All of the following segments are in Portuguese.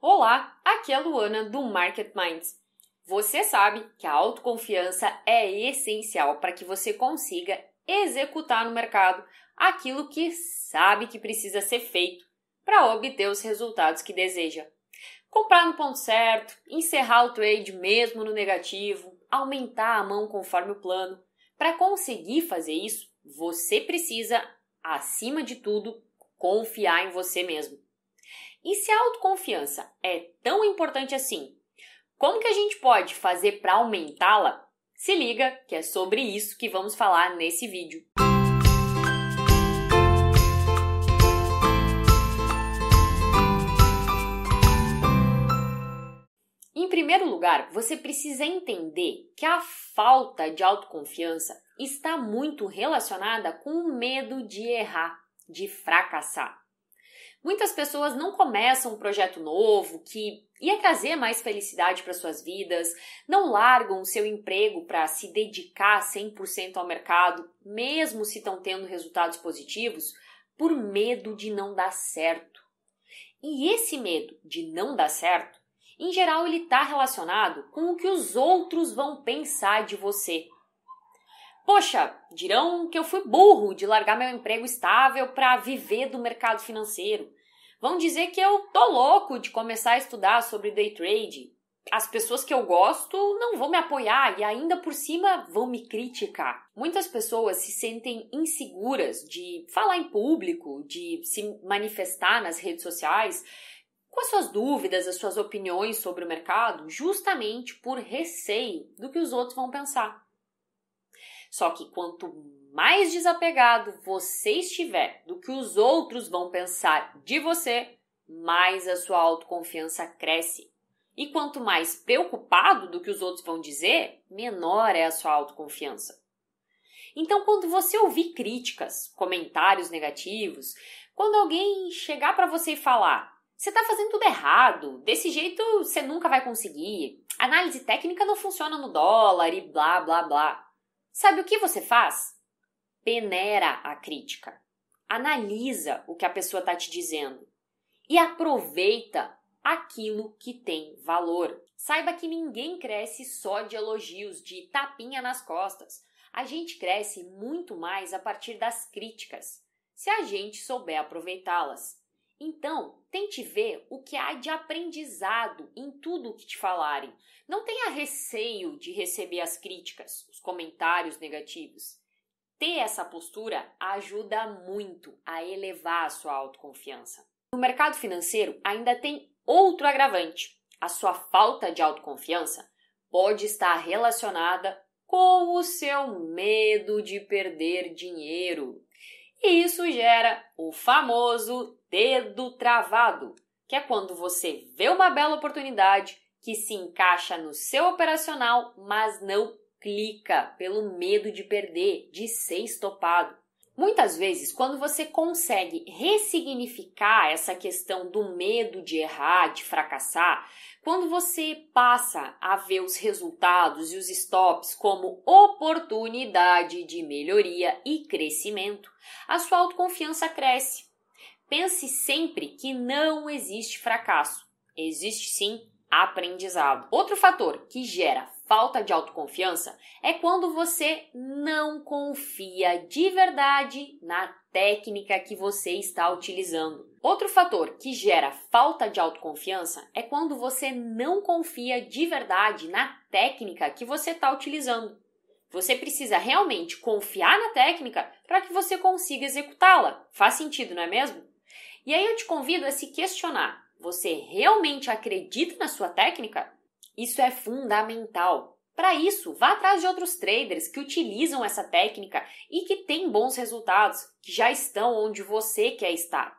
Olá, aqui é a Luana do Market Minds. Você sabe que a autoconfiança é essencial para que você consiga executar no mercado aquilo que sabe que precisa ser feito para obter os resultados que deseja. Comprar no ponto certo, encerrar o trade mesmo no negativo, aumentar a mão conforme o plano. Para conseguir fazer isso, você precisa, acima de tudo, confiar em você mesmo. E se a autoconfiança é tão importante assim, como que a gente pode fazer para aumentá-la? Se liga que é sobre isso que vamos falar nesse vídeo. Em primeiro lugar, você precisa entender que a falta de autoconfiança está muito relacionada com o medo de errar, de fracassar. Muitas pessoas não começam um projeto novo que ia trazer mais felicidade para suas vidas, não largam o seu emprego para se dedicar 100% ao mercado, mesmo se estão tendo resultados positivos, por medo de não dar certo. E esse medo de não dar certo em geral, ele está relacionado com o que os outros vão pensar de você. Poxa, dirão que eu fui burro de largar meu emprego estável para viver do mercado financeiro. Vão dizer que eu tô louco de começar a estudar sobre day trade. As pessoas que eu gosto não vão me apoiar e ainda por cima vão me criticar. Muitas pessoas se sentem inseguras de falar em público, de se manifestar nas redes sociais com as suas dúvidas, as suas opiniões sobre o mercado, justamente por receio do que os outros vão pensar. Só que quanto mais desapegado você estiver do que os outros vão pensar de você, mais a sua autoconfiança cresce. E quanto mais preocupado do que os outros vão dizer, menor é a sua autoconfiança. Então, quando você ouvir críticas, comentários negativos, quando alguém chegar para você e falar: você está fazendo tudo errado. Desse jeito você nunca vai conseguir. Análise técnica não funciona no dólar e blá blá blá. Sabe o que você faz? Peneira a crítica. Analisa o que a pessoa está te dizendo e aproveita aquilo que tem valor. Saiba que ninguém cresce só de elogios, de tapinha nas costas. A gente cresce muito mais a partir das críticas, se a gente souber aproveitá-las. Então, tente ver o que há de aprendizado em tudo o que te falarem. Não tenha receio de receber as críticas, os comentários negativos. Ter essa postura ajuda muito a elevar a sua autoconfiança. No mercado financeiro, ainda tem outro agravante. A sua falta de autoconfiança pode estar relacionada com o seu medo de perder dinheiro. E isso gera o famoso dedo travado, que é quando você vê uma bela oportunidade que se encaixa no seu operacional, mas não clica pelo medo de perder, de ser estopado. Muitas vezes, quando você consegue ressignificar essa questão do medo de errar, de fracassar, quando você passa a ver os resultados e os stops como oportunidade de melhoria e crescimento, a sua autoconfiança cresce. Pense sempre que não existe fracasso, existe sim aprendizado. Outro fator que gera falta de autoconfiança é quando você não confia de verdade na técnica que você está utilizando. Outro fator que gera falta de autoconfiança é quando você não confia de verdade na técnica que você está utilizando. Você precisa realmente confiar na técnica para que você consiga executá-la. Faz sentido, não é mesmo? E aí eu te convido a se questionar: você realmente acredita na sua técnica? Isso é fundamental. Para isso, vá atrás de outros traders que utilizam essa técnica e que têm bons resultados, que já estão onde você quer estar.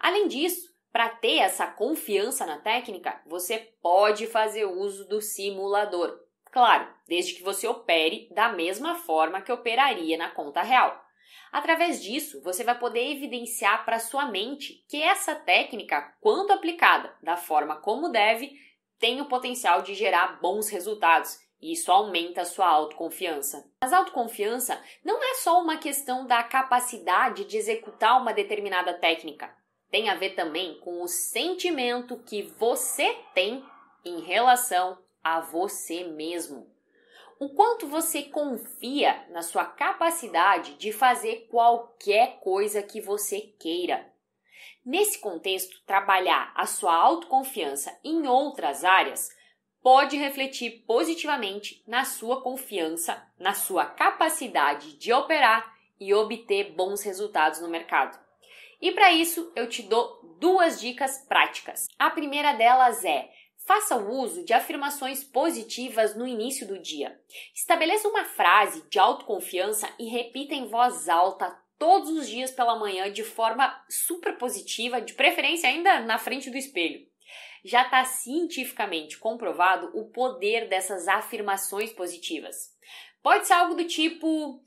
Além disso, para ter essa confiança na técnica, você pode fazer uso do simulador. Claro, desde que você opere da mesma forma que operaria na conta real. Através disso, você vai poder evidenciar para sua mente que essa técnica, quando aplicada da forma como deve, tem o potencial de gerar bons resultados e isso aumenta a sua autoconfiança. Mas autoconfiança não é só uma questão da capacidade de executar uma determinada técnica. tem a ver também com o sentimento que você tem em relação a você mesmo. O quanto você confia na sua capacidade de fazer qualquer coisa que você queira. Nesse contexto, trabalhar a sua autoconfiança em outras áreas pode refletir positivamente na sua confiança, na sua capacidade de operar e obter bons resultados no mercado. E para isso, eu te dou duas dicas práticas. A primeira delas é Faça o uso de afirmações positivas no início do dia. Estabeleça uma frase de autoconfiança e repita em voz alta todos os dias pela manhã de forma super positiva, de preferência ainda na frente do espelho. Já está cientificamente comprovado o poder dessas afirmações positivas. Pode ser algo do tipo: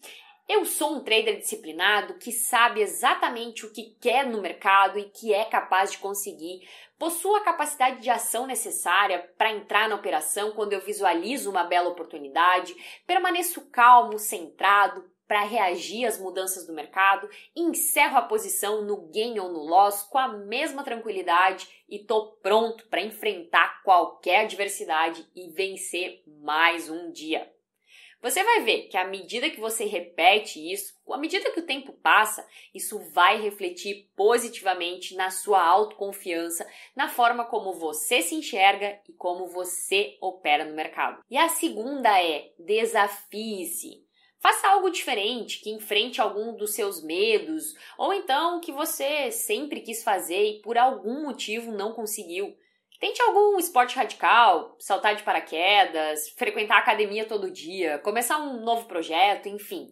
eu sou um trader disciplinado que sabe exatamente o que quer no mercado e que é capaz de conseguir. Possuo a capacidade de ação necessária para entrar na operação quando eu visualizo uma bela oportunidade. Permaneço calmo, centrado para reagir às mudanças do mercado. Encerro a posição no gain ou no loss com a mesma tranquilidade e estou pronto para enfrentar qualquer adversidade e vencer mais um dia. Você vai ver que à medida que você repete isso, à medida que o tempo passa, isso vai refletir positivamente na sua autoconfiança, na forma como você se enxerga e como você opera no mercado. E a segunda é desafie-se. Faça algo diferente, que enfrente algum dos seus medos, ou então que você sempre quis fazer e por algum motivo não conseguiu. Tente algum esporte radical, saltar de paraquedas, frequentar a academia todo dia, começar um novo projeto, enfim.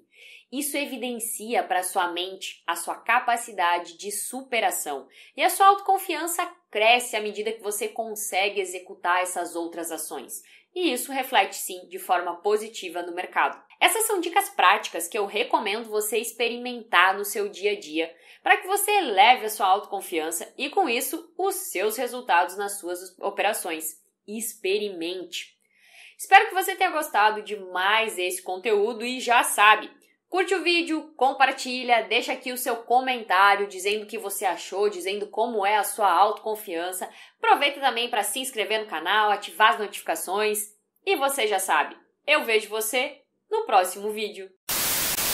Isso evidencia para sua mente a sua capacidade de superação e a sua autoconfiança cresce à medida que você consegue executar essas outras ações. E isso reflete sim de forma positiva no mercado. Essas são dicas práticas que eu recomendo você experimentar no seu dia a dia para que você eleve a sua autoconfiança e, com isso, os seus resultados nas suas operações. Experimente! Espero que você tenha gostado de mais esse conteúdo e já sabe, curte o vídeo, compartilha, deixa aqui o seu comentário dizendo o que você achou, dizendo como é a sua autoconfiança. Aproveita também para se inscrever no canal, ativar as notificações e você já sabe, eu vejo você no próximo vídeo.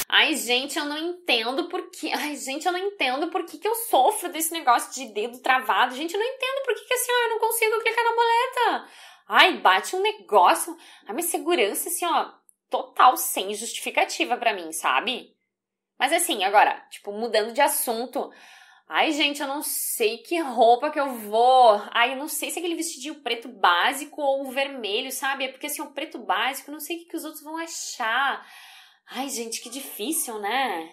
Ai, gente, eu não entendo por que. Ai, gente, eu não entendo por que, eu sofro desse negócio de dedo travado. Gente, eu não entendo por que, que assim, ó, eu não consigo clicar na boleta. Ai, bate um negócio. Ai, minha segurança, assim, ó, total sem justificativa para mim, sabe? Mas assim, agora, tipo, mudando de assunto. Ai, gente, eu não sei que roupa que eu vou. Ai, eu não sei se é aquele vestidinho preto básico ou o vermelho, sabe? É porque assim, o preto básico, não sei o que, que os outros vão achar. Ai, gente, que difícil, né?